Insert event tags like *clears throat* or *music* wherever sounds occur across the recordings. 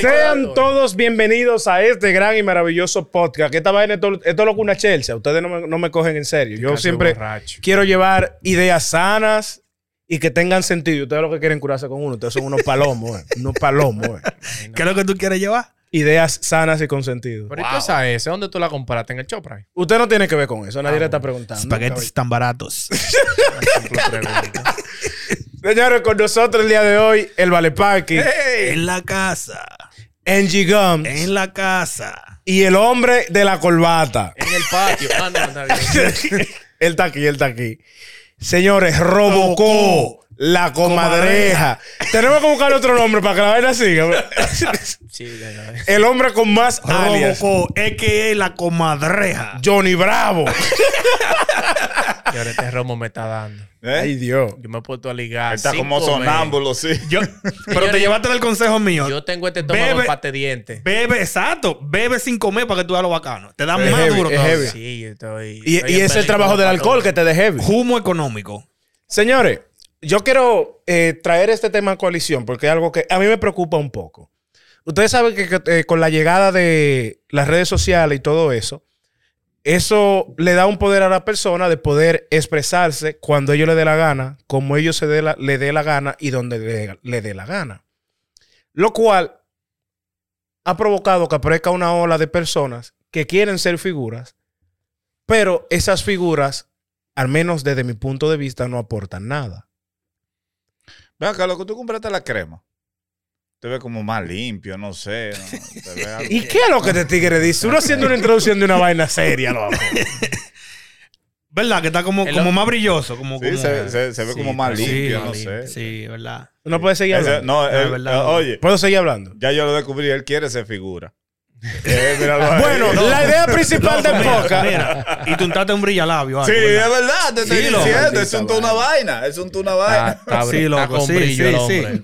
Sean todos bienvenidos a este gran y maravilloso podcast. Que esta vaina es todo, esto es lo que una Chelsea. Ustedes no me, no me cogen en serio. Yo siempre borracho. quiero llevar ideas sanas y que tengan sentido. Ustedes lo que quieren curarse con uno. Ustedes son unos palomos, eh. unos palomos. eh. *laughs* ¿Qué es lo que tú quieres llevar? Ideas sanas y con sentido. Pero ¿y tú esa ese? ¿Dónde tú la compraste? ¿En el Chopra? Usted no tiene que ver con eso. Nadie le está preguntando. Espaguetis tan baratos. *laughs* Señores, con nosotros el día de hoy, el Vale Parking, en la casa. Angie Gums En la casa. y el hombre de la corbata. En el patio. Ah, no, está bien. *laughs* él está aquí, él está aquí. Señores, Robocó, Robocó. La comadreja. Tenemos que buscar otro nombre para que la vaina siga. *laughs* Sí, ya, ya. el hombre con más alias. Robocó, es que es la comadreja. Johnny Bravo. Y ahora este romo me está dando. ¿Eh? Ay, Dios. Yo me he puesto a ligar. Está como sonámbulo, sí. Yo, pero te llevaste del consejo mío. Yo tengo este estómago Bebe- de pate diente. Bebe, exacto. Bebe sin comer para que tú veas lo bacano. Te da Es más heavy, duro. es heavy. Sí, yo estoy. Y, estoy y es el trabajo del alcohol que te de heavy. Humo económico. Señores, yo quiero eh, traer este tema a coalición porque es algo que a mí me preocupa un poco. Ustedes saben que, eh, con la llegada de las redes sociales y todo eso, eso le da un poder a la persona de poder expresarse cuando ellos le dé la gana, como ellos se dé la- le dé la gana y donde le, le dé la gana. Lo cual ha provocado que aparezca una ola de personas que quieren ser figuras, pero esas figuras, al menos desde mi punto de vista, no aportan nada. Ven acá, lo que tú compraste la crema. Te ve como más limpio, no sé. ¿no? Te ve algo- *laughs* ¿Y qué es lo que te tigre dice? Uno haciendo una introducción de una vaina seria, loco. *laughs* ¿Verdad? Que está como, como más brilloso. Como, Sí, como- se, se- se ve Sí, como más limpio, sí, no sí, sé. Sí, ¿verdad? Uno puede seguir Ese- hablando. no, No, él- verdad, no. oye, ¿Puedo seguir hablando? ya yo lo descubrí, él quiere ser figura. Eh, ahí. Bueno, No. la idea principal podcast. mira, y tú untaste un brillalabio. Sí, es ¿verdad? te estoy Sí. Es un una vaina. Es un una vaina. está, Sí, está loco, con sí, brillo sí, sí.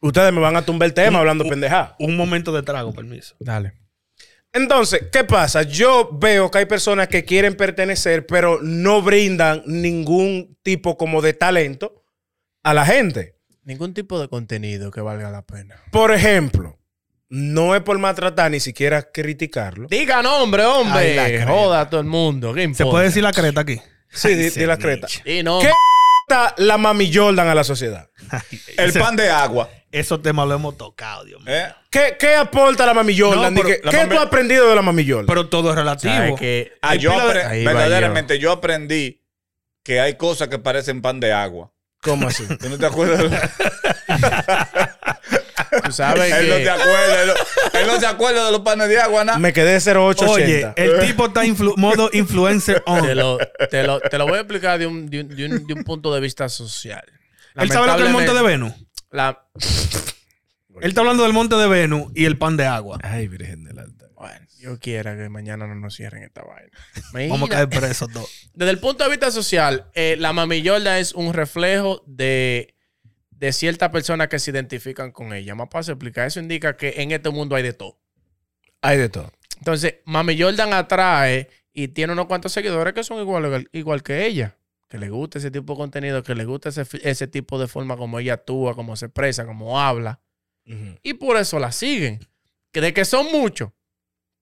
Ustedes me van a tumbar el tema hablando pendejada. Un momento de trago, permiso. Dale. Entonces, ¿qué pasa? Yo veo que hay personas que quieren pertenecer, pero no brindan ningún tipo como de talento a la gente. Ningún tipo de contenido que valga la pena. Por ejemplo, no es por maltratar ni siquiera criticarlo. Diga nombre, Ay, la hombre. creta. Joda a todo el mundo. ¿Qué ¿Se puede decir la creta aquí? Sí, di, Ay, di la creta. Sí, no. ¿Qué? *laughs* La mami Jordan a la sociedad. El Ese- pan de agua. Esos temas lo hemos tocado, Dios mío. ¿eh? ¿Qué, qué aporta la mami Jordan? No, que- la ¿Qué mami- tú has aprendido de la mami Jordan? Pero todo es relativo. ¿Sabes que Ah, yo de- verdaderamente yo aprendí que hay cosas que parecen pan de agua. ¿Cómo así? ¿Tú no te acuerdas? *laughs* Tú sabes él no te acuerda. Él, no- él no se acuerda de los panes de agua, nada. Me quedé 0880. Oye, el tipo está influ- modo influencer on. Te lo, te, lo, te lo voy a explicar de un, de un, de un- de un punto de vista social. Él sabe lo que es el monte de Venus. La, Él está hablando del monte de Venus y el pan de agua. Ay, Virgen del altar. bueno, yo quiera que mañana no nos cierren esta vaina. Mira, *laughs* Vamos a caer presos todos. Desde el punto de vista social, eh, la mami Jordan es un reflejo de, de ciertas personas que se identifican con ella. Más para explicar, eso indica que en este mundo hay de todo. Hay de todo. Entonces, Mami Jordan atrae y tiene unos cuantos seguidores que son igual, igual que ella. Que le gusta ese tipo de contenido, que le gusta ese, ese tipo de forma como ella actúa, como se expresa, como habla. Y por eso la siguen. Que de que son muchos.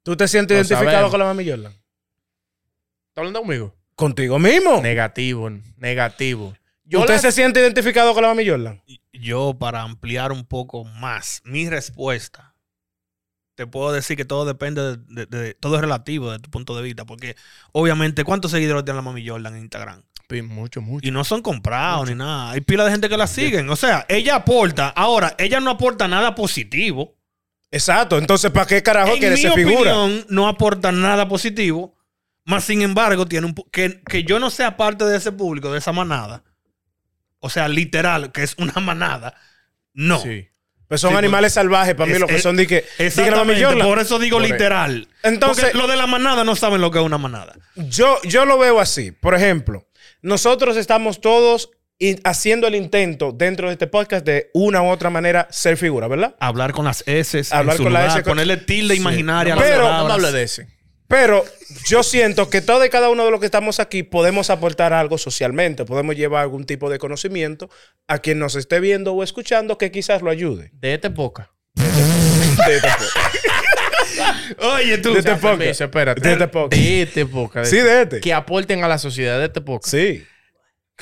¿Tú te sientes Lo identificado sabemos. con la mami Jordan? ¿Estás hablando conmigo? Contigo mismo. Negativo, negativo. Yo ¿Usted la- se siente identificado con la mami Jordan? Yo, para ampliar un poco más mi respuesta, te puedo decir que todo depende de, de- de- todo es relativo de tu punto de vista. Porque, obviamente, ¿cuántos seguidores tiene la mami Jordan en Instagram? Sí, Mucho, mucho. Y no son comprados ni nada. Hay pila de gente que la siguen. O sea, ella aporta. Ahora, ella no aporta nada positivo. Exacto. Entonces, ¿para qué carajo en quiere mi ser figura? opinión, no aporta nada positivo. Más sin embargo, tiene un que, que yo no sea parte de ese público, de esa manada. O sea, literal, que es una manada. No. Sí. Pues son Sí, animales salvajes para mí, es- lo que es- son de que, de Exactamente. Jordan. Por eso digo Por- literal. Entonces- Porque lo de la manada no saben lo que es una manada. Yo, yo lo veo así. Por ejemplo, nosotros estamos todos haciendo el intento dentro de este podcast de una u otra manera ser figura, ¿verdad? Hablar con las S, Hablar con las S, con- ponerle tilde imaginaria No a las Pero- no me hable de ese. Pero yo siento que todos y cada uno de los que estamos aquí podemos aportar algo socialmente, podemos llevar algún tipo de conocimiento a quien nos esté viendo o escuchando que quizás lo ayude. De este poca. de este podcast. Oye, tú. De este. Permiso, espérate. De este podcast. De este podcast. Sí, de este. Que aporten a la sociedad de este podcast. Sí.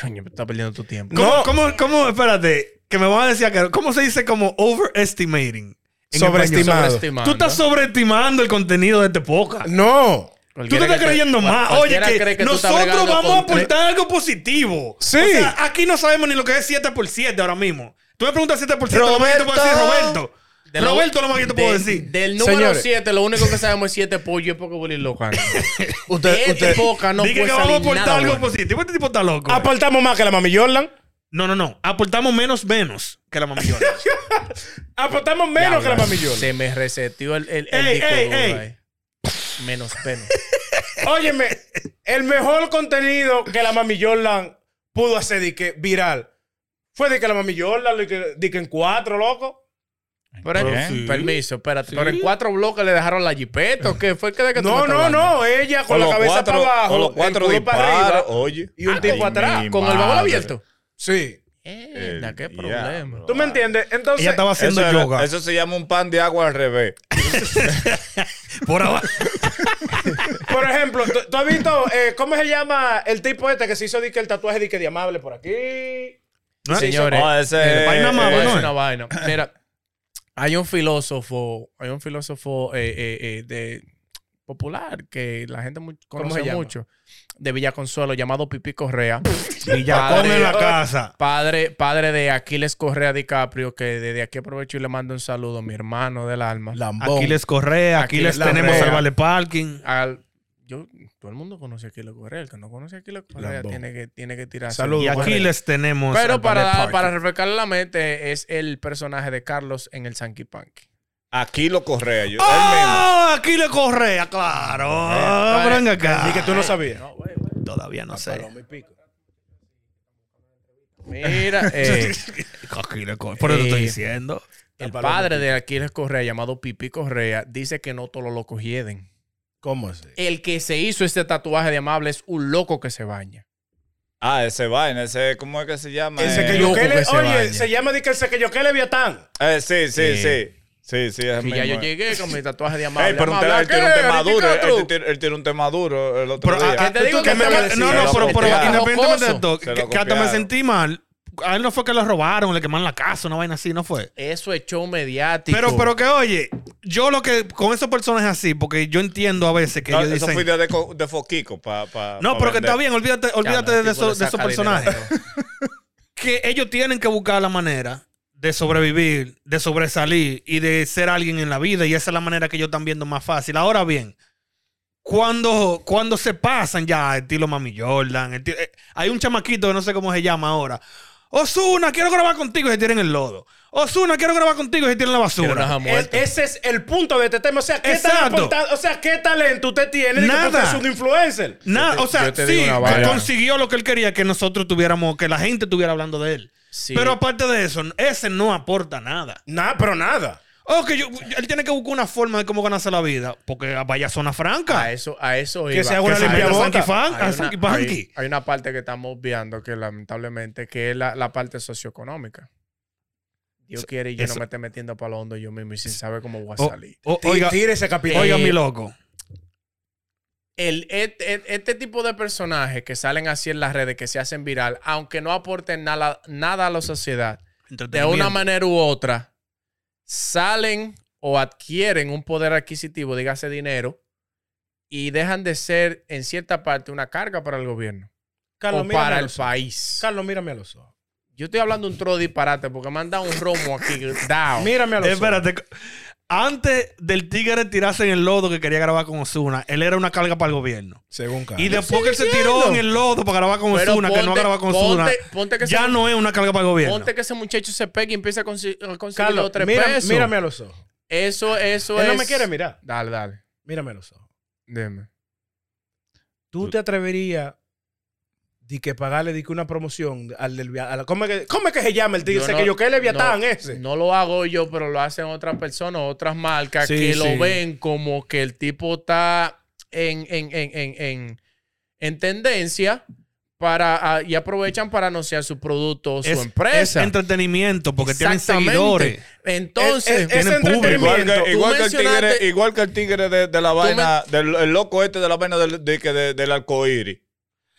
Coño, me está perdiendo tu tiempo. ¿Cómo, No. cómo, cómo, espérate, que me van a decir acá, ¿cómo se dice como overestimating? Sobreestimado. español? Sobreestimando. Tú estás sobreestimando el contenido de este podcast. No. Tú te Cualquiera estás creyendo más. Oye, cualquiera que, que nosotros vamos a aportar algo positivo. Sí. O sea, aquí no sabemos ni lo que es 7 por 7 ahora mismo. Tú me preguntas 7 por 7, lo más que te puedo decir Roberto. Roberto. De lo- Roberto, lo más que te puedo de- decir. Del número Señores. 7, lo único que sabemos es 7 pollo es porque Willy loca. *laughs* Usted, de este usted- podcast no Dije puede que vamos a aportar algo bueno. positivo. Este tipo está loco. Aportamos más que la mami Jordan. No, no, no. Aportamos menos, menos que la mamillona. *laughs* Aportamos menos que la mami Jordan. Se me reseteó el, el, el Ey, disco ey, duro ey. Menos menos. *laughs* Óyeme, el mejor contenido que la mami Jordan pudo hacer de que viral fue de que la mami Jordan, de que, de que en cuatro, loco. Pero, Bien. en- permiso, espérate. Sí. Pero en cuatro bloques le dejaron la jipeta. ¿o qué fue que de que No, no, no. Ella con Con la cabeza cuatro, para abajo, con los cuatro el culo para disparos, arriba oye. y un Ay, tipo atrás. Con el baúl madre. abierto. Sí. Eh, qué problema. ¿Tú me entiendes? Entonces, Ella estaba haciendo Eso, era- yoga. eso se llama un pan de agua al revés. *laughs* Por abajo. *laughs* por ejemplo, ¿tú, tú has visto eh, cómo se llama el tipo este que se hizo el tatuaje de que de amable por aquí? ¿No? Señores, ese es- vaina más Voy a bueno, decir ¿eh? una vaina. *laughs* Mira, hay un filósofo, hay un filósofo eh, eh, eh, de popular que la gente mu- ¿Cómo conoce mucho de Villa Consuelo llamado Pipi Correa. *laughs* Villacón Padre- en la casa. Padre, padre de Aquiles Correa DiCaprio, que desde aquí aprovecho y le mando un saludo a mi hermano del alma. Lambón. Aquí les Correa, aquí Aquiles les tenemos al Vale Parking. Al- yo, todo el mundo conoce a Aquiles Correa. El que no conoce a Aquiles Correa Lambón. tiene que, tiene que tirarse. Saludos, Y aquí Correa. les tenemos. Pero para, para refrescarle la mente, es el personaje de Carlos en el Sanky Panky. Aquí lo correa yo. Mismo. ¡Ah! Aquí le Correa, claro. Venga acá. Y que tú no sabías. No. Todavía no sé. Paloma y pico. Mira, *laughs* eh, Aquiles Correa. Por eso te estoy Eh, diciendo. el paloma padre de Aquiles Correa, llamado Pipi Correa, dice que no todos los locos hieden. ¿Cómo así? El que se hizo este tatuaje de amable es un loco que se baña. Ah, ese vaina, ese, ¿cómo es que se llama? El Eh, se que loco se oye, baña. se llama de que el se que yo que le Viatán. eh, sí, sí, Sí. Sí. Sí, es Que ya yo mismo. llegué con mi tatuaje de amable. Ey, pero un amable, tema- ¿a él tiene un tema duro. Él, tiene- él tiene un tema duro el otro Pero, día. ah, ¿Qué te digo que que me- decir? No, no, pero, pero independientemente de esto, que, que hasta me sentí mal. A él no fue que lo robaron, le quemaron la casa, una vaina así, no fue. Eso es show mediático. Pero, pero que oye, yo lo que con esos personajes así, porque yo entiendo a veces que No, ellos eso dicen. fue idea de, de Foquico. Pa, pa, no, pa pero que vender. está bien, olvídate, olvídate Ya, el de, esos, de esos personajes. *laughs* Que ellos tienen que buscar la manera de sobrevivir, de sobresalir y de ser alguien en la vida. Y esa es la manera que ellos están viendo más fácil. Ahora bien, cuando, cuando se pasan ya, estilo Mami Jordan, eh, hay un chamaquito que no sé cómo se llama ahora. Osuna, quiero grabar contigo y se tiran el lodo. Osuna, quiero grabar contigo y se tiran la basura. Es- ese es el punto de este tema. O sea, ¿qué, Exacto. o sea, ¿qué talento usted tiene? Nada. es un influencer. Nada, Yo o sea, yo sí, consiguió lo que él quería que nosotros tuviéramos, que la gente estuviera hablando de él. Sí. Pero aparte de eso, ese no aporta nada. Nada, pero nada. Oh, que yo, él tiene que buscar una forma de cómo ganarse la vida. Porque vaya zona franca. A eso, a eso Que se haga una limpia. Sanky Hay una- Sanky Panky. hay- hay una parte que estamos obviando que lamentablemente que es la, la parte socioeconómica. Dios quiere y yo eso- no me esté metiendo para lo hondo yo mismo y sin saber cómo voy a salir. o- oiga, Tire ese capítulo. oiga, mi loco. El, este, este tipo de personajes que salen así en las redes, que se hacen viral, aunque no aporten nada, nada a la sociedad, de una manera u otra, salen o adquieren un poder adquisitivo, dígase dinero, y dejan de ser, en cierta parte, una carga para el gobierno Carlos, o para a el país. Carlos, mírame a los ojos. Yo estoy hablando un tro disparate porque me han dado un romo aquí. *laughs* down. Mírame a los ojos. Espérate. Antes del tigre tirarse en el lodo que quería grabar con Osuna, él era una carga para el gobierno. Según Carlos. Y después que él se tiró en el lodo para grabar con Osuna, que no ponte- graba con Osuna, ponte- ponte que ya no es una carga para el gobierno. Ponte que ese muchacho se pegue y empiece a consi- a conseguir Carlos, los tres mira- pesos. mírame a los ojos. Eso, eso Él es. no me quiere mirar. Dale, dale. Mírame a los ojos. Dime. ¿Tú te atreverías de que pagarle de que una promoción al del via- a la- ¿cómo, es que, ¿Cómo es que se llama el tigre? Yo no- que yo que le Viatán no, ese. No lo hago yo, pero lo hacen otras personas, otras marcas Sí, que sí. lo ven como que el tipo está en, en, en, en, en, en tendencia para, y aprovechan para anunciar su producto o su Es, empresa. es entretenimiento porque tienen seguidores. Entonces, Es- es- tienen público. Igual entretenimiento. que, igual que el tigre, igual que el tigre de, de la vaina, del el loco este de la vaina del, de, de- del arcoíris.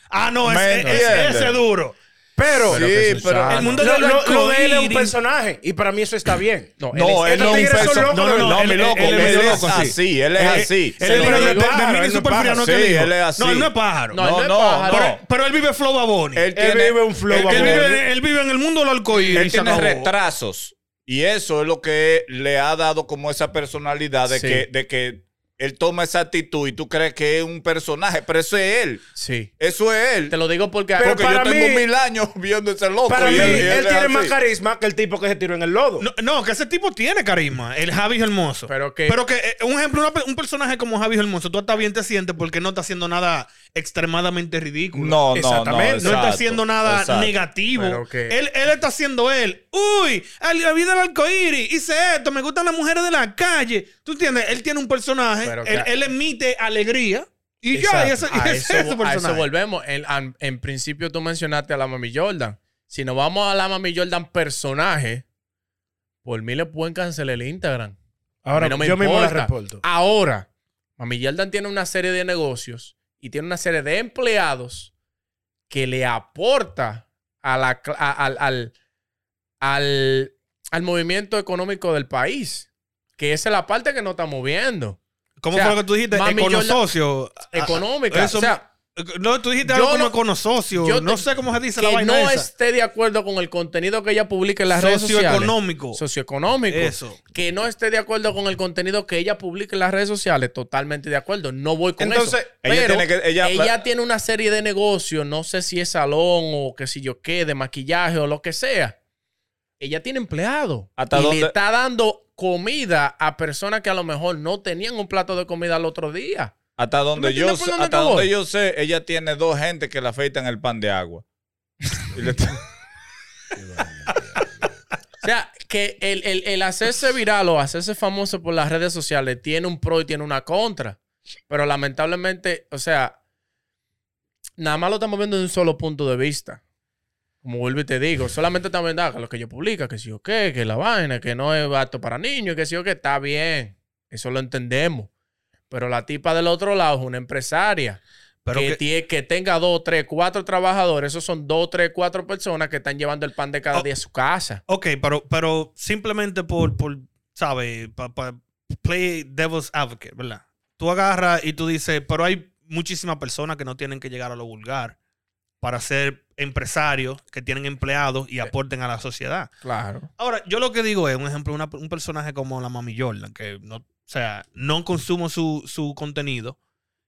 Ah, no, es, ¿Me es- ese es duro. Pero, Sí, Pero. El mundo lo, del lo- lo de él es un personaje. Y para mí eso está bien. no, No, él él es- no es un tigres son perso- locos, No, no, no, no, él- mi él- loco. él es Él medio es loco, sí. así, él es Eh, así. Él es de, no de, es de Mini él Superfriano que. Sí, él así. No, él no es pájaro. No, él no. Pero, pero él vive flow baboni. Él Él tiene, vive un flow él Él baboni. vive, él vive en el mundo del arcoíris. Él tiene retrasos. Y eso es lo que le ha dado como esa personalidad de, de que él toma esa actitud y tú crees que es un personaje, pero eso es él. Sí. Eso es él. Te lo digo porque... Pero Porque para yo tengo mí- mil años viendo ese loco. Para y mí, él, es tiene así. más carisma que el tipo que se tiró en el lodo. No, no, que ese tipo tiene carisma. El Javi Hermoso. Pero que- Pero que, eh, un ejemplo, un personaje como Javi Hermoso, tú hasta bien te sientes porque no está haciendo nada extremadamente ridículo. No, no, no. Exactamente. No está haciendo nada exacto. negativo. Pero que- Él, él está haciendo él. Uy, al- la vida del arcoíris, hice esto, me gustan las mujeres de la calle. ¿Tú entiendes? Él tiene un personaje, él, que- él emite alegría y Exacto. ya, y eso, es su a eso volvemos. En, principio tú mencionaste a la Mami Jordan. Si nos vamos a la Mami Jordan personaje, por mí le pueden cancelar el Instagram. Ahora, A mí no me yo mismo la reporto. Ahora, Mami Jordan tiene una serie de negocios y tiene una serie de empleados que le aporta a la, cl- a- al, al, al, al movimiento económico del país. Que esa es la parte que no estamos viendo. ¿Cómo o sea, fue lo que tú dijiste? Econosocio. Económica. Eso- o sea, No, tú dijiste algo como no- econosocio. yo no sé cómo se dice la que vaina no esa. esté de acuerdo con el contenido que ella publica en las redes sociales. Socioeconómico. Socioeconómico. Eso. Que no esté de acuerdo con el contenido que ella publica en las redes sociales. Totalmente de acuerdo. No voy con Entonces, eso. ella Pero tiene que- ella- ella tiene una serie de negocios. No sé si es salón o qué sé yo qué, de maquillaje o lo que sea. Ella tiene empleado. ¿Hasta y dónde- le está dando comida a personas que a lo mejor no tenían un plato de comida el otro día. Hasta donde, yo, sé- dónde hasta te voy? donde yo sé, ella tiene dos gente que le afeitan el pan de agua. *laughs* Y le- O sea, que el, el- el hacerse viral o hacerse famoso por las redes sociales tiene un pro y tiene una contra. Pero lamentablemente, o sea, nada más lo estamos viendo de un solo punto de vista. Como vuelvo y te digo, solamente viendo ah, que lo que yo publica, que sí o qué, que la vaina, que no es apto para niños, que sí o qué, está bien. Eso lo entendemos. Pero la tipa del otro lado es una empresaria. Pero que, que- que tenga dos, tres, cuatro trabajadores. Esos son dos, tres, cuatro personas que están llevando el pan de cada Oh. día a su casa. Ok, pero, pero simplemente por, por ¿sabes? Para play devil's advocate, ¿verdad? Tú agarras y tú dices, pero hay muchísimas personas que no tienen que llegar a lo vulgar para ser empresarios, que tienen empleados y aporten a la sociedad. Claro. Ahora, yo lo que digo es, un ejemplo, una- un personaje como la Mami Jordan, que no, o sea, no consumo su, su contenido.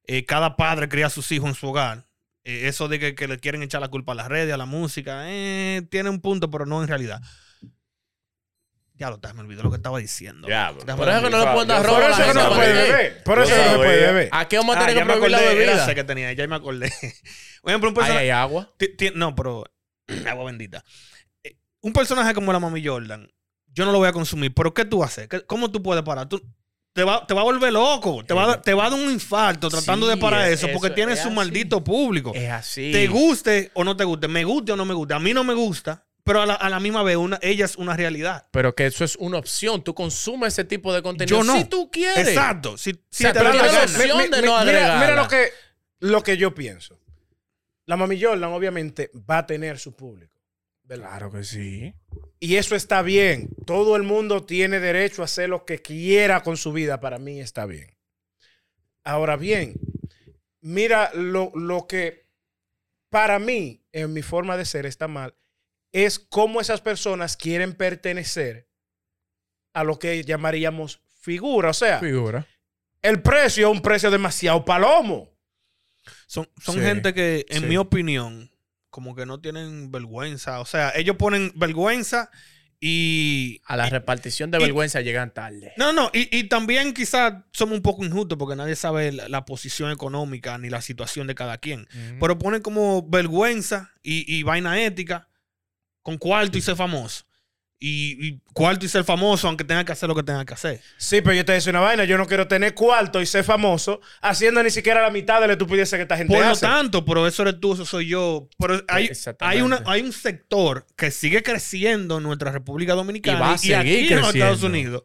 Eh, cada padre cría a sus hijos en su hogar. Eh, eso de que, que le quieren echar la culpa a las redes, a la música, eh, tiene un punto, pero no en realidad. Ya lo me olvidó lo que estaba diciendo. Por eso que no le Yo pueden dar robo Por a la eso no puede beber. Por eso no puede beber. ¿A qué vamos a Ah, tener ya que me prohibir la bebida? que tenía, ya me acordé. *laughs* Por ejemplo, un Ahí personaje... hay agua. No, pero *clears throat* agua bendita. Eh, Un personaje como la Mami Jordan, yo no lo voy a consumir. Pero ¿qué tú haces? ¿Qué- ¿Cómo tú puedes parar? Tú, te, va, te va a volver loco. Te va, a dar- te va a dar un infarto tratando Sí, de parar es- eso porque tiene es su así. maldito público. Es así. Te guste o no te guste, me guste o no me guste. A mí no me gusta, pero a la, a la misma vez una, ella es una realidad. Pero que eso es una opción. Tú consumes ese tipo de contenido Yo no. si tú quieres. Exacto. Si, si sea, te pero da la gana. opción. de no mira, mira lo que, lo que yo pienso. La Mami Jordan obviamente va a tener su público. ¿verdad? Claro que sí. Y eso está bien. Todo el mundo tiene derecho a hacer lo que quiera con su vida. Para mí está bien. Ahora bien, mira lo, lo que para mí, en mi forma de ser, está mal, es cómo esas personas quieren pertenecer a lo que llamaríamos figura. O sea, Figura. el precio es un precio demasiado palomo. Son, son Sí, gente que, en sí. mi opinión, como que no tienen vergüenza. O sea, ellos ponen vergüenza y... A la repartición de y- vergüenza llegan tarde. No, no, y, y también quizás somos un poco injustos porque nadie sabe la, la posición económica ni la situación de cada quien. Pero ponen como vergüenza y, y vaina ética con cuarto y ser famoso. y, y cuarto y ser famoso, aunque tenga que hacer lo que tenga que hacer. Sí, pero yo te decía una vaina. Yo no quiero tener cuarto y ser famoso haciendo ni siquiera la mitad de la estupidez que esta gente Por lo hace. tanto, pero eso eres tú, eso soy yo. Pero hay, hay, una, hay un sector que sigue creciendo en nuestra República Dominicana Y va a aquí seguir en los Estados creciendo. Unidos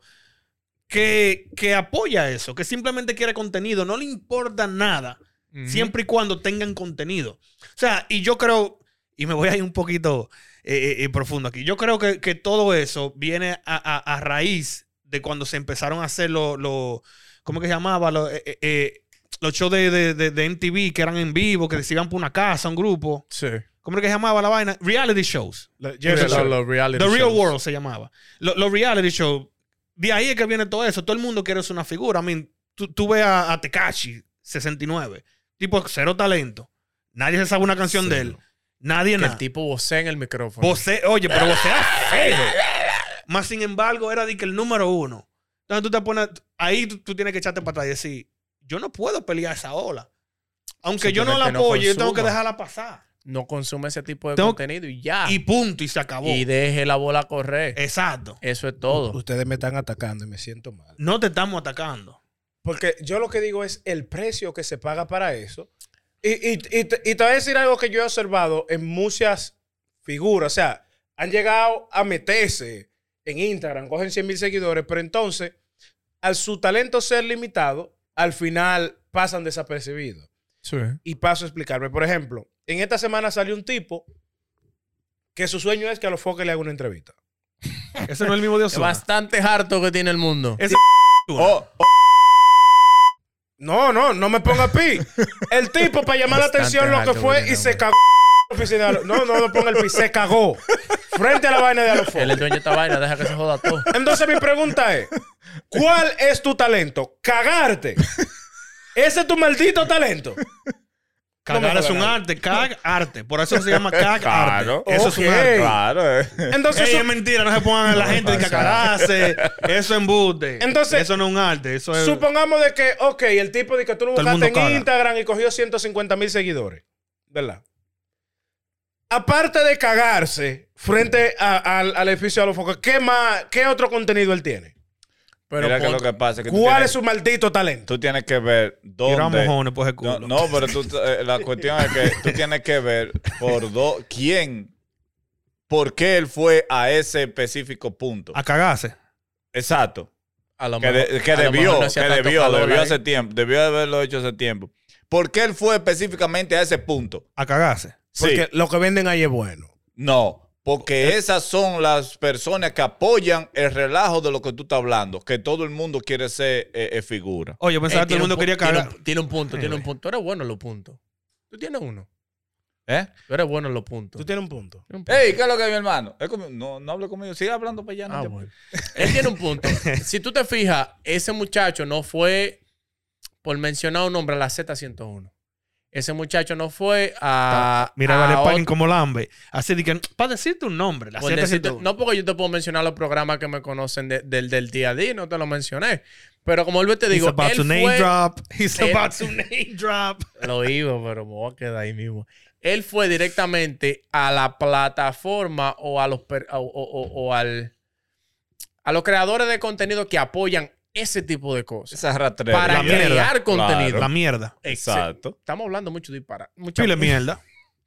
que, que apoya eso, que simplemente quiere contenido, no le importa nada, siempre y cuando tengan contenido. O sea, y yo creo, y me voy a ir un poquito eh, eh, profundo aquí, yo creo que, que todo eso viene a, a- a raíz de cuando se empezaron a hacer los, los ¿cómo que se llamaba? Los, eh, eh, eh, los shows de, de, de- de MTV que eran en vivo, que se iban por una casa, un grupo. Sí. ¿Cómo es que se llamaba la vaina? Reality shows. Los- los reality The Real. World se llamaba. Lo- Los reality shows. De ahí es que viene todo eso. Todo el mundo quiere ser una figura. I mean, tú, tú ves a, a Tekashi, 69. Tipo, cero talento. Nadie se sabe una canción de él. Nadie Que nada. el tipo vocea en el micrófono. Voce- oye, pero vocea feo. *laughs* Más sin embargo, era de que el número uno. Entonces tú te pones, ahí tú, tú tienes que echarte para atrás y decir, yo no puedo pelear esa ola. Aunque yo no la no apoye, yo tengo que dejarla pasar. no consume ese tipo de Tengo- contenido y ya. Y Y, punto, y se acabó. deje la bola correr. Exacto. Eso es todo. Ustedes me están atacando y me siento mal. No te estamos atacando. Porque yo lo que digo es el precio que se paga para eso. Y, y, y te, y te voy a decir algo que yo he observado en muchas figuras. O sea, han llegado a meterse en Instagram, cogen 100 mil seguidores, pero entonces, al su talento ser limitado, al final pasan desapercibidos. Sí. Y paso a explicarme. Por ejemplo, en esta semana salió un tipo que su sueño es que a los foques le haga una entrevista. *laughs* Ese no es el mismo Dios. Bastante harto que tiene el mundo. Ese *laughs* Oh, oh, No, no, no me ponga pi. *laughs* El tipo, para llamar la atención, lo que fue y se cagó. en la oficina de No, no me ponga el pi, se cagó. Frente a la vaina de Él Alofo. es dueño de esta vaina, deja que se joda todo. Entonces, mi pregunta es: ¿cuál es tu talento? Cagarte. Ese es tu maldito talento. Cagar No es un arte, cag arte. Por eso se llama cag *laughs* Claro. arte. Eso es un arte. claro, eh. Entonces, Ey, su- es mentira, no se pongan a la gente de cagarse. Eso es embuste. Entonces- eso no es un arte. Eso es. supongamos de que, ok, el tipo de que tú lo buscaste en caga. Instagram y cogió 150 mil seguidores. ¿Verdad? Aparte de cagarse frente a- al, al edificio de los focos, ¿qué más, qué otro contenido él tiene? Pero Mira que lo que pasa es que tú ¿Cuál tienes, es su maldito talento? tú tienes que ver Tira dónde... mojones por ese culo. No, no, pero tú, eh, la cuestión es que tú tienes que ver por do, quién, por qué él fue a ese específico punto. A cagarse. Exacto. a lo Que, de- que a lo debió, mejor no que tanto debió, calor debió ahí. hace tiempo, debió haberlo hecho hace tiempo. ¿Por qué él fue específicamente a ese punto? A cagarse. Porque Sí. lo que venden ahí es bueno. No, porque esas son las personas que apoyan el relajo de lo que tú estás hablando, que todo el mundo quiere ser eh, eh, figura. Oye, yo pensaba que todo el mundo quería cagar. Tiene un punto, tiene un punto. Tú eres bueno en los puntos. Tú tienes uno. ¿Eh? Tú eres bueno en los puntos. Tú tienes un punto. Tienes un punto. Ey, ¿qué es lo que es mi hermano? No, no hable conmigo, sigue hablando para allá. no Ah, te- bueno. Él tiene un *laughs* punto. Si tú te fijas, ese muchacho no fue, por mencionar un nombre, a la Z101. Ese muchacho no fue a. Mira, a vale, otro- como lambe. Así de que, para decirte un nombre, la por Z decirte- 101. no porque yo te puedo mencionar los programas que me conocen de- del, del día a día, no te lo mencioné. Pero como él te digo, He's about él to name fue, drop. *laughs* He's él- about to name drop. *laughs* Lo iba, pero me voy a quedar ahí mismo. Él fue directamente a la plataforma o a los o- o- o al a los creadores de contenido que apoyan ese tipo de cosas Esa rastrera. para La mierda. crear contenido. Claro. La mierda. Exacto. Estamos hablando mucho de para mucha Pile *laughs* mierda.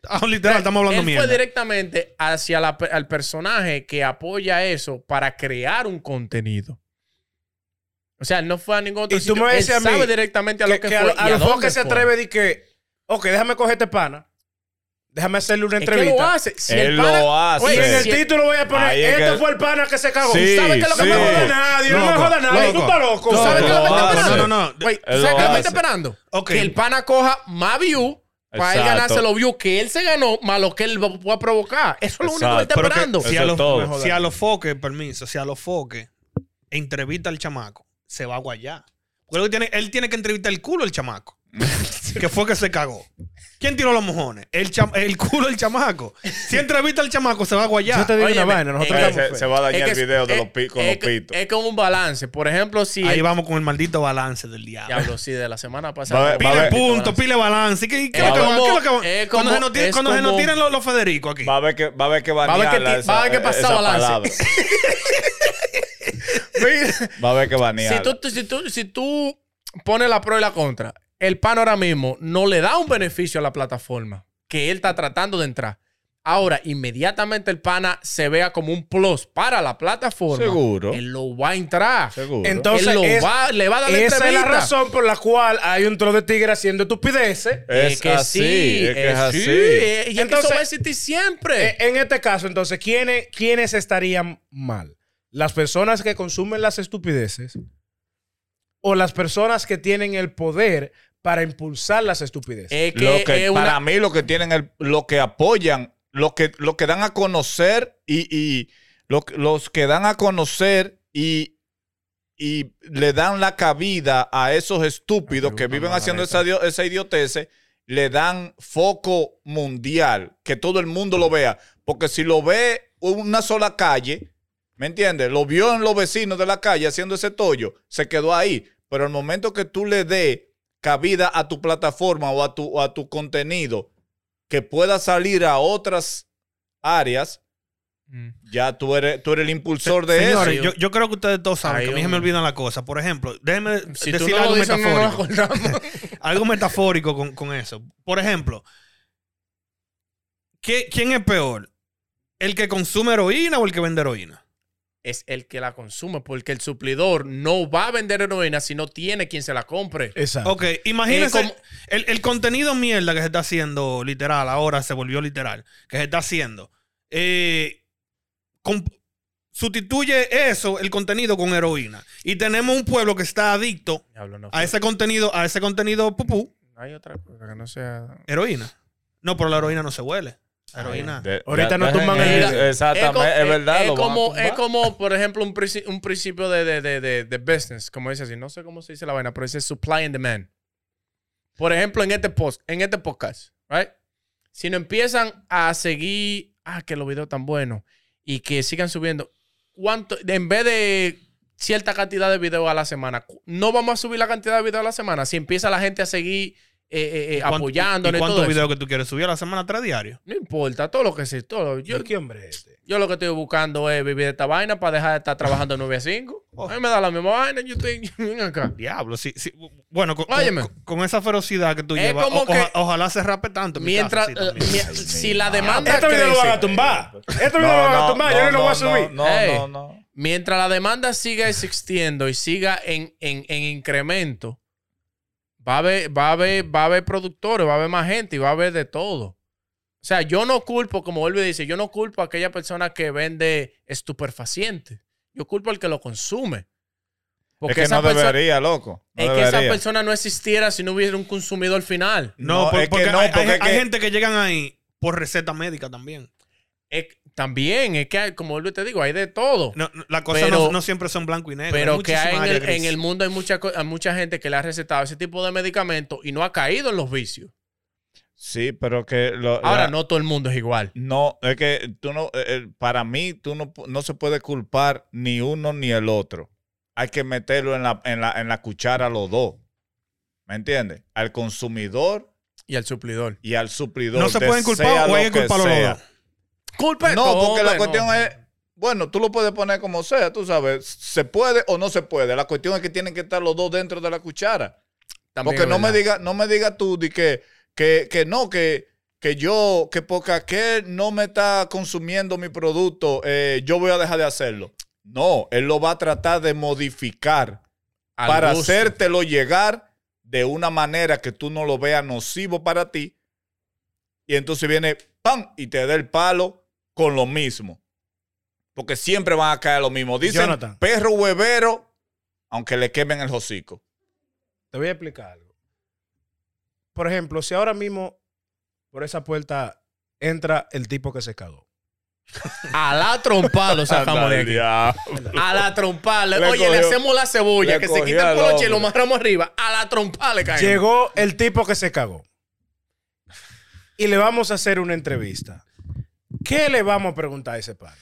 Ah, literal, estamos hablando Él mierda. fue directamente hacia la al personaje que apoya eso para crear un contenido. O sea, él no fue a ningún otro Y tú sitio. me Él a mí sabe directamente a lo Que, que, que a, fue lo- a los dónde foques se fue. atreve de que, ok, déjame coger este pana. Déjame hacerle una Es que entrevista. lo hace. Si Él el pana- lo hace. Oye, en el si- título voy a poner, es este que- fue el pana que se cagó. Sí, ¿Sabes qué es lo que sí. Me joda nadie, no me Loco, joda nadie. Tú loco. estás loco. No, ¿Sabes qué es lo que lo me está esperando? No, no, no. Él ¿sabes lo qué me hace. está esperando? Ok. Que el pana coja más view para él Exacto. ganarse los views que él se ganó más lo que él va a provocar. Eso es lo único que él está que esperando. si, a es los, si a los foques, permiso, si a los foques entrevista al chamaco, se va a guayar. Porque lo que tiene, él tiene que entrevistar el culo al chamaco. *laughs* *laughs* que fue que se cagó. ¿Quién tiró los mojones? El, el culo del chamaco. Si entrevista al chamaco, se va a guayar. Yo te digo una vaina, nosotros eh, damos se, se va a dañar Es que el video de es- los pi- con es los pitos. Es como un balance. Por ejemplo, si. Ahí el- vamos con el maldito balance del diablo. Diablo, sí, de la semana pasada. va Pile punto, pile balance. ¿Y ¿Qué, qué Es es lo que va- como- qué es lo que va- es Cuando se nos tiren- es cuando se nos tiren los, los Federico aquí. Va a ver que va a ver que a ver *laughs* que banearla ti- esa- va a ver que pasa balance. Va a ver que si, banearla. tú, si, tú, si tú pones la pro y la contra, el pan ahora mismo no le da un beneficio a la plataforma que él está tratando de entrar. Ahora, inmediatamente el pana se vea como un plus para la plataforma. Seguro. Él lo va a entrar. Seguro. Entonces, él lo es- va, le va a dar la Esa es la razón por la cual hay un trozo de tigre haciendo estupideces. es, Es que así, sí, es que es así. sí, y Entonces- eso va a existir siempre. Eh, En este caso, entonces, ¿quiénes, ¿quiénes estarían mal? ¿Las personas que consumen las estupideces o las personas que tienen el poder para impulsar las estupideces? Es que, Lo que- es una- para mí lo que tienen el, lo que apoyan lo que lo que dan a conocer y, y lo los que dan a conocer y y le dan la cabida a esos estúpidos que viven haciendo esa, esa idiotez le dan foco mundial que todo el mundo lo vea porque si lo ve una sola calle ¿me entiendes? lo vio en los vecinos de la calle haciendo ese tollo se quedó ahí pero el momento que tú le dé cabida a tu plataforma o a tu, o a tu contenido que pueda salir a otras áreas, Mm. ya tú eres, tú eres el impulsor de Señores, eso. yo, yo creo que ustedes todos saben que a mí se me olvidan las cosas. Por ejemplo, déjenme Si decir no algo dices, metafórico. *laughs* algo metafórico con, con eso. Por ejemplo, ¿qué- ¿quién es peor? ¿El que consume heroína o el que vende heroína? Es el que la consume, porque el suplidor no va a vender heroína si no tiene quien se la compre. Exacto. Ok, imagínense Eh, como- el, el contenido mierda que se está haciendo literal, ahora se volvió literal, que se está haciendo. Eh, con- sustituye eso, el contenido, con heroína. Y tenemos un pueblo que está adicto Diablo, no a ese contenido, a ese contenido pupú, No hay otra cosa que no sea. heroína. No, pero la heroína no se huele. Heroína. De- Ahorita dejen tumban el- Exactamente, co- es, verdad. Es, como, es como, por ejemplo, un, un principio de, de, de, de, de business, como dice así. No sé cómo se dice la vaina, pero dice supply and demand. Por ejemplo, en este, post, en este podcast, right? Si no empiezan a seguir, ah, que los videos tan buenos y que sigan subiendo, ¿cuánto, en vez de cierta cantidad de videos a la semana, no vamos a subir la cantidad de videos a la semana si empieza la gente a seguir eh, eh, eh, ¿Cuánto- apoyándonos ¿Y cuántos videos que tú quieres subir a la semana? ¿Tres diarios? No importa, todo lo que sea, todo. Yo, ¿Y ¿Qué hombre es este? yo lo que estoy buscando es vivir de esta vaina para dejar de estar *laughs* trabajando de 9 a 5. A mí me da la misma vaina. Yo estoy *laughs* ven acá. Diablo, sí, sí. Bueno, con, con- con esa ferocidad que tú Es llevas, como o- que- oja- ojalá se rape tanto. en mi Mientras, casa, sí, también. eh, mi- si la demanda Este video lo van a tumbar. Este video lo van a tumbar. Yo no lo voy a subir. No, no, no. mientras la demanda siga existiendo y siga en, en, en incremento, va a, haber, va, a haber, va a haber productores, va a haber más gente y va a haber de todo. O sea, yo no culpo, como él dice, yo no culpo a aquella persona que vende estupefacientes. Yo culpo al que lo consume. Es que no persona- debería, loco. No es que esa persona no existiera si no hubiera un consumidor final. No, No, por- es que porque no, hay, porque hay- es hay que- gente que llegan ahí por receta médica también. Es- también, es que hay- como te digo, hay de todo. No, no, las cosas Pero- no, no siempre son blanco y negro. pero que hay en el, en el mundo hay mucha, hay mucha gente que le ha recetado ese tipo de medicamentos y no ha caído en los vicios. Sí, pero que... lo- Ahora, la- no todo el mundo es igual. No, es que tú no, eh, eh, para mí, tú no, no se puede culpar ni uno ni el otro. Hay que meterlo en la, en la, en la cuchara los dos. ¿Me entiendes? Al consumidor Y al suplidor. y al suplidor. ¿No se de pueden culpar o hay que culparlo los dos? Culpa de No, todo, porque la cuestión es, bueno, tú lo puedes poner como sea, tú sabes, se puede o no se puede. La cuestión es que tienen que estar los dos dentro de la cuchara. También Porque no me diga, no me diga tú de que, que, que no, que, que yo, que porque aquel no me está consumiendo mi producto, eh, yo voy a dejar de hacerlo. No, él lo va a tratar de modificar Al para gusto. hacértelo llegar de una manera que tú no lo veas nocivo para ti. Y entonces viene, ¡pam! y te da el palo con lo mismo. Porque siempre van a caer lo mismo. Dicen Jonathan. perro huevero, aunque le quemen el hocico. Te voy a explicar algo. Por ejemplo, si ahora mismo por esa puerta entra el tipo que se cagó. A la trompa lo *laughs* sacamos de aquí. A la trompa. le- Le Oye, le hacemos la cebolla, le que se quita el al poloche y lo hombre. amarramos arriba. A la trompa le caemos. Llegó el tipo que se cagó. Y le vamos a hacer una entrevista. ¿Qué le vamos a preguntar a ese padre?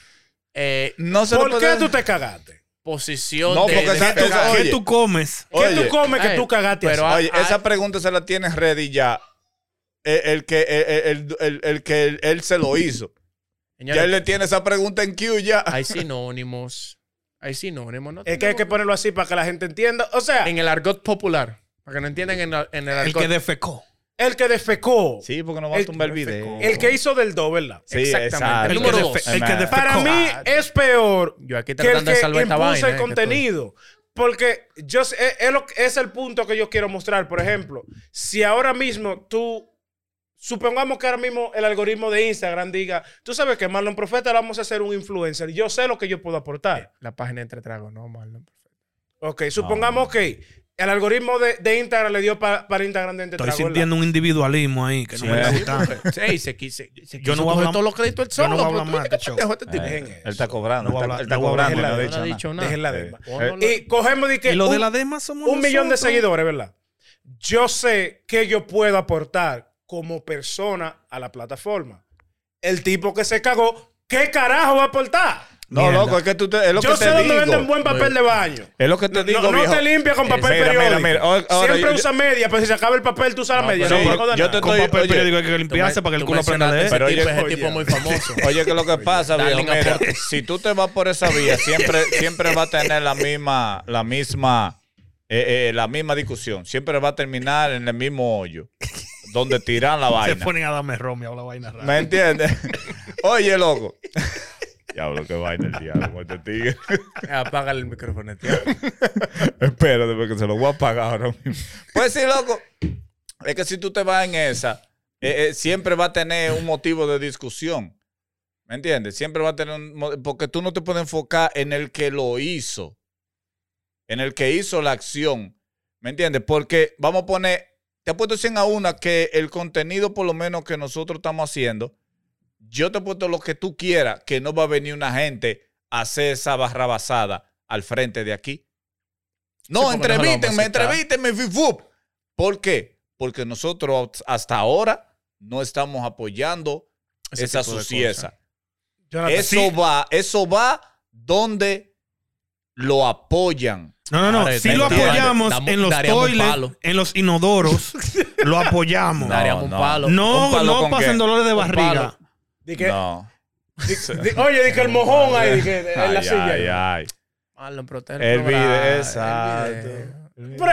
Eh, No se lo ¿Por qué puede- tú te cagaste? posición No, de... porque de- esa- ¿Qué, oye. tú comes? ¿Qué Oye, tú comes que tú cagaste pero Oye, esa pregunta se la tienes ready ya. El, el que, el, el- el- el que él, él se lo hizo. Señores, Ya él le tiene esa pregunta en queue ya. Hay sinónimos. Hay sinónimos. ¿no? Es que hay que ponerlo así para que la gente entienda. O sea, En el argot popular. Para que no entiendan en, el- en el El argot. que defecó. El que defecó. Sí, porque no va a tumbar el video. El que hizo del do, ¿verdad? Sí, Exactamente. El número dos. el que Para defecó. Para mí es peor Yo aquí que el tratando que de salvar esta impuso vaina. el eh, contenido. Porque yo sé- es, el punto que yo quiero mostrar. Por ejemplo, si ahora mismo tú, supongamos que ahora mismo el algoritmo de Instagram diga, tú sabes que Marlon Profeta vamos a hacer un influencer. Yo sé lo que yo puedo aportar. estoy- La página entre tragos, no, Marlon. Ok, supongamos que el algoritmo de, de Instagram le dio pa- para Instagram de Entre Estoy sintiendo un individualismo ahí que no Sí, me está sí, gustando. *laughs* Sí, se quiso. Se Yo no voy a todos los créditos el yo solo. no voy a hablar más de show. este Él está cobrando. No él está- hablar- él no cobrando. No ha la- dicho no nada. dicho nada. Dejen la demás. Ponlo- Y cogemos de que Y lo de un- la dema somos un millón de seguidores, ¿verdad? Yo sé que yo puedo aportar como persona a la plataforma. El tipo que se cagó, ¿qué carajo va a aportar? No, Mierda. loco, es que tú te, es lo Yo que sé te dónde digo. venden buen papel de baño. Es lo que te No, digo, no viejo. te limpia con papel Mira, periódico. mira, mira. Ahora- Siempre yo- usa media, pero si se acaba el papel, tú usas la No, media. pero No, yo- no yo te Con estoy- papel oye, periódico hay que limpiarse para que el culo aprenda leer. ese Pero tipo, oye, ese tipo muy famoso. *laughs* Oye, que lo que pasa, viejo, mira, si tú te vas por esa vía, siempre, siempre va a tener la misma, la misma, eh, eh, la misma discusión. Siempre va a terminar en el mismo hoyo, donde tiran la Se vaina. ponen a darme romeo la vaina rara. ¿Me entiendes? *laughs* Oye, loco. Diablo, qué vaina el diablo con este tigre. *laughs* Apágale el micrófono, tío. *laughs* Espérate, porque se lo voy a apagar ahora mismo. Pues sí, loco. Es que si tú te vas en esa, eh, eh, siempre va a tener un motivo de discusión. ¿Me entiendes? Siempre va a tener un... Porque tú no te puedes enfocar en el que lo hizo. En el que hizo la acción. ¿Me entiendes? Porque vamos a poner... Te apuesto 100 a una que el contenido por lo menos que nosotros estamos haciendo, yo te apuesto lo que tú quieras, que no va a venir una gente a hacer esa barrabasada al frente de aquí. No, Sí, porque no fifup. ¿Por qué? Porque nosotros hasta ahora no estamos apoyando Ese esa. Jonathan, Eso Sí. va, eso va donde lo apoyan. No, no, no. Si lo apoyamos damos- en los toilets, en los inodoros, *laughs* lo apoyamos. Daríamos un no. palo. No, ¿Un palo no con pasen qué? dolores de barriga. Palo. di que- No. di- *laughs* di- oye, di que el mojón ahí, di que en la Ay, silla. ay, ay. Marlon, protege El video, el exacto. video. Pero,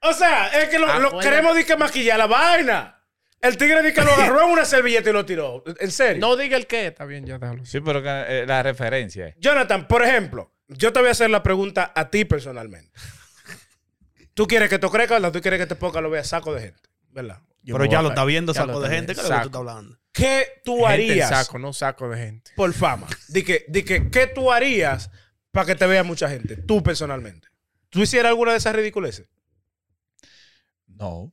o sea, es que lo, Ah, lo bueno. queremos di que maquillar la vaina. El tigre di que lo agarró en una servilleta y lo tiró. En serio. No diga el qué. Está bien, ya déjalo. Sí, pero que, eh, la referencia es. Jonathan, por ejemplo, yo te voy a hacer la pregunta a ti personalmente. *laughs* Tú quieres que te crezca, ¿verdad? Tú quieres que te ponga lo vea saco de gente, ¿verdad? Yo Pero ya lo está viendo saco de gente. ¿Qué es lo que tú estás hablando? ¿Qué tú harías saco, no saco de gente. por fama? Di que, di que, ¿qué tú harías para que te vea mucha gente? Tú personalmente. ¿Tú hicieras alguna de esas ridiculeces? No.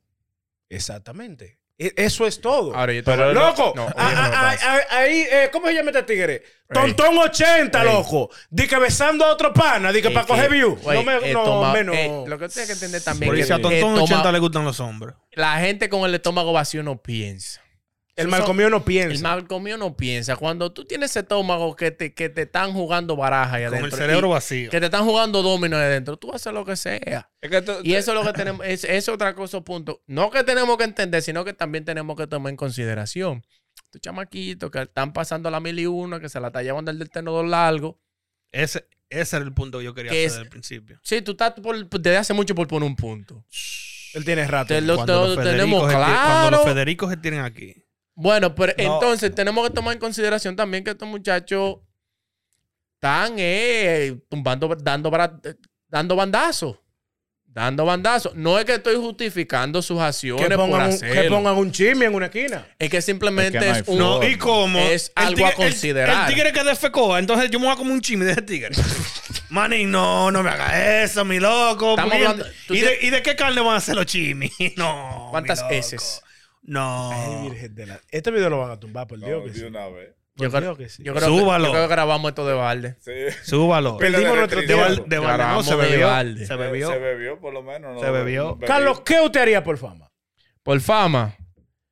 Exactamente. E- Eso es todo. Ahora yo te Pero Loco, No, a- no me a- pasa. a- ahí, eh, ¿cómo se llama este tigre? Tontón 80, Ey. loco. Di que besando a otro pana, di que Eh, para coger eh, view. No me, eh, no, toma- menos. eh, lo que usted tiene que entender también Por que si a eh, Tontón toma- 80 le gustan los hombres. La gente con el estómago vacío no piensa. el mal comido no El piensa. mal comido no piensa. Cuando tú tienes ese estómago que te, que te están jugando baraja ahí Con adentro. el cerebro y- vacío. Que te están jugando domino ahí adentro. Tú haces lo que sea. Es que tú- Y eso es lo que *laughs* tenemos, es, es otra cosa, punto. No que tenemos que entender, sino que también tenemos que tomar en consideración. Estos chamaquitos que están pasando la mil y uno, que se la está llevando el del tenedor largo. Ese, ese era el punto que yo quería Que hacer es- desde el principio. Sí, tú estás por- desde hace mucho por poner un punto. Él tiene rato. Te lo- Cuando los te- tenemos Federicos se ti- Cuando claro. los Federicos se tienen aquí. Bueno, pero No. entonces tenemos que tomar en consideración también que estos muchachos están eh, tumbando, dando, dando bandazos. Dando bandazos. No es que estoy justificando sus acciones que, por pongan un, que pongan un chisme en una esquina. Es que simplemente Es que no es, hay un... No, forma. ¿y cómo? Es El algo a tigre- el- considerar. El, tigre que defecó, entonces yo me voy a comer un chisme de ese tigre. *laughs* Manín, no, no me hagas eso, mi loco. Hablando- ¿Y, de, ¿Y de qué carne van a hacer los chimis? *laughs* No. ¿Cuántas heces? No. Ay, virgen de la... Este video lo van a tumbar, por Dios. que sí. una vez. Yo creo, Dios que sí. yo creo Súbalo. Que, yo creo que grabamos esto de balde. Sí. Súbalo. Perdimos nuestro tiempo. De Valde, no, se bebió. balde. Se bebió. Se bebió, por lo menos. no- Se bebió. no Carlos, ¿qué usted haría por fama? Por fama.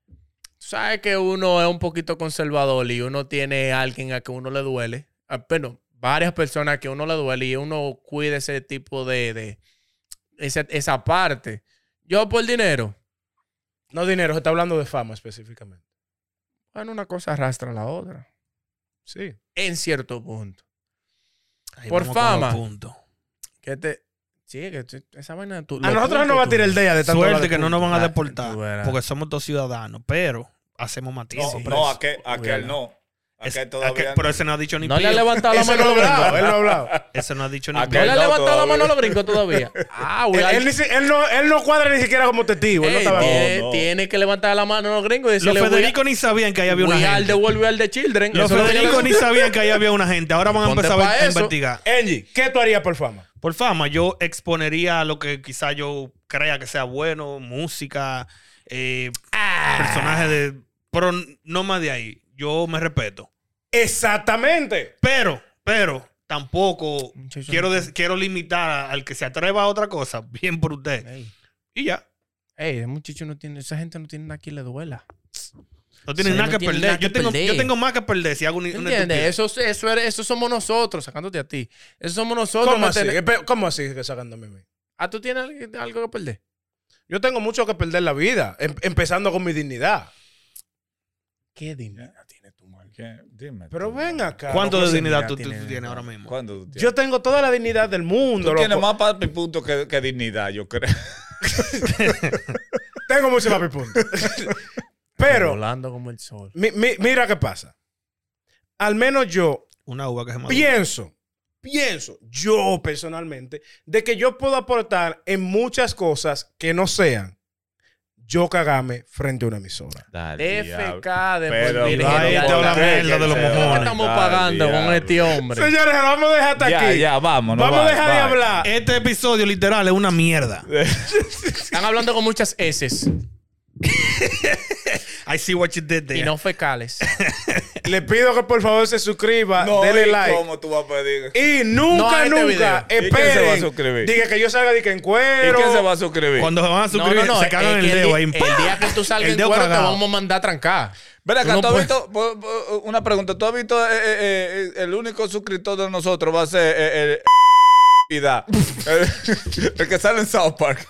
Tú sabes que uno es un poquito conservador y uno tiene a alguien a que uno le duele. Ah, Bueno, varias personas que uno le duele y uno cuida ese tipo de... de esa, esa parte. Yo por dinero. No dinero, se está hablando de fama específicamente. Bueno, una cosa arrastra a la otra. Sí. En cierto punto. Ahí Por fama. los puntos. Que te... Sí, que esa vaina... tú- A nosotros nos va a tirar el día de tanto Suerte de que no nos van a Ah, deportar. Porque somos dos ciudadanos. Pero hacemos No, matices. no, aquel, aquel Cuidado. Es- pero ese no ha dicho ni No le ha levantado la mano no a los gringos. él no ha hablado. Ese no ha dicho ni pío. No le ha levantado la mano a los gringos todavía. Ah, Él, güey. él ni si- él no, él no cuadra ni siquiera como testigo. él no tiene, No, tiene que levantar la mano a los gringos y Los decirle Federico ni sabían que ahí había una gente. the world, we are the children. Los Federico ni sabían que ahí había una gente. Ahora van a empezar a, investigar. Angie, ¿qué tú harías por fama? Por fama, yo exponería lo que quizá yo crea que sea bueno, música, eh, personajes de... Pero no más de ahí. Yo me respeto. Exactamente. Pero, pero, tampoco Muchacho, quiero, des- quiero limitar al que se atreva a otra cosa. *laughs* Bien por usted. Ey, Y ya. ey, ese muchacho no tiene, esa gente no tiene nada que le duela. No tienen Sí, nada no que tienen perder. nada yo, que tengo, perder. yo tengo más que perder si hago estupidez. Eso, eso, eres- eso somos nosotros, sacándote a ti. Eso somos nosotros. ¿Cómo así? Espe- ¿Cómo así que sacándome a mí? Ah, tú tienes algo- algo que perder. Yo tengo mucho que perder la vida, em- empezando con mi dignidad. ¿Qué madre? ¿Qué? Dime. Pero tú. ven acá. ¿Cuánto ¿qué de dignidad dignidad tú, tú tiene tienes ahora mismo? ¿Cuándo tú tienes? Yo tengo toda la dignidad del mundo. Tú tienes loco. más papi punto que, que dignidad, yo creo. *laughs* Tengo mucho papi punto. *laughs* Pero, Volando como el sol. mi- mi- mira qué pasa. Al menos yo Una uva que se madura. pienso, pienso, yo personalmente, de que yo puedo aportar en muchas cosas que no sean yo cagarme frente a una emisora. FK de Pero, Ahí de te de los ¿Qué mojones. estamos pagando con este hombre? Señores, vamos a dejar hasta Ya, aquí. ya, vámonos. vamos a bye, dejar de hablar. Este episodio literal es una mierda. *laughs* Están hablando con muchas S *laughs* I see what you did there. y no fecales. *laughs* Le pido que por favor se suscriba, No, denle ¿y like. ¿Cómo tú vas a pedir? Y nunca, No este nunca, video. ¿Y quién se va a esperen. suscribir? Diga que yo salga de que en ¿Y cuero. quién se va a suscribir? Cuando se van a No, suscribir, no, no. se cagan el dedo ahí. El día que tú *laughs* salgas en cuero te vamos a mandar a trancar. Ven acá, Tú no ¿tú has visto? po- Una pregunta. ¿Tú has visto eh, eh, eh, el único suscriptor de nosotros va a ser eh, el. *laughs* el, el que sale en South Park.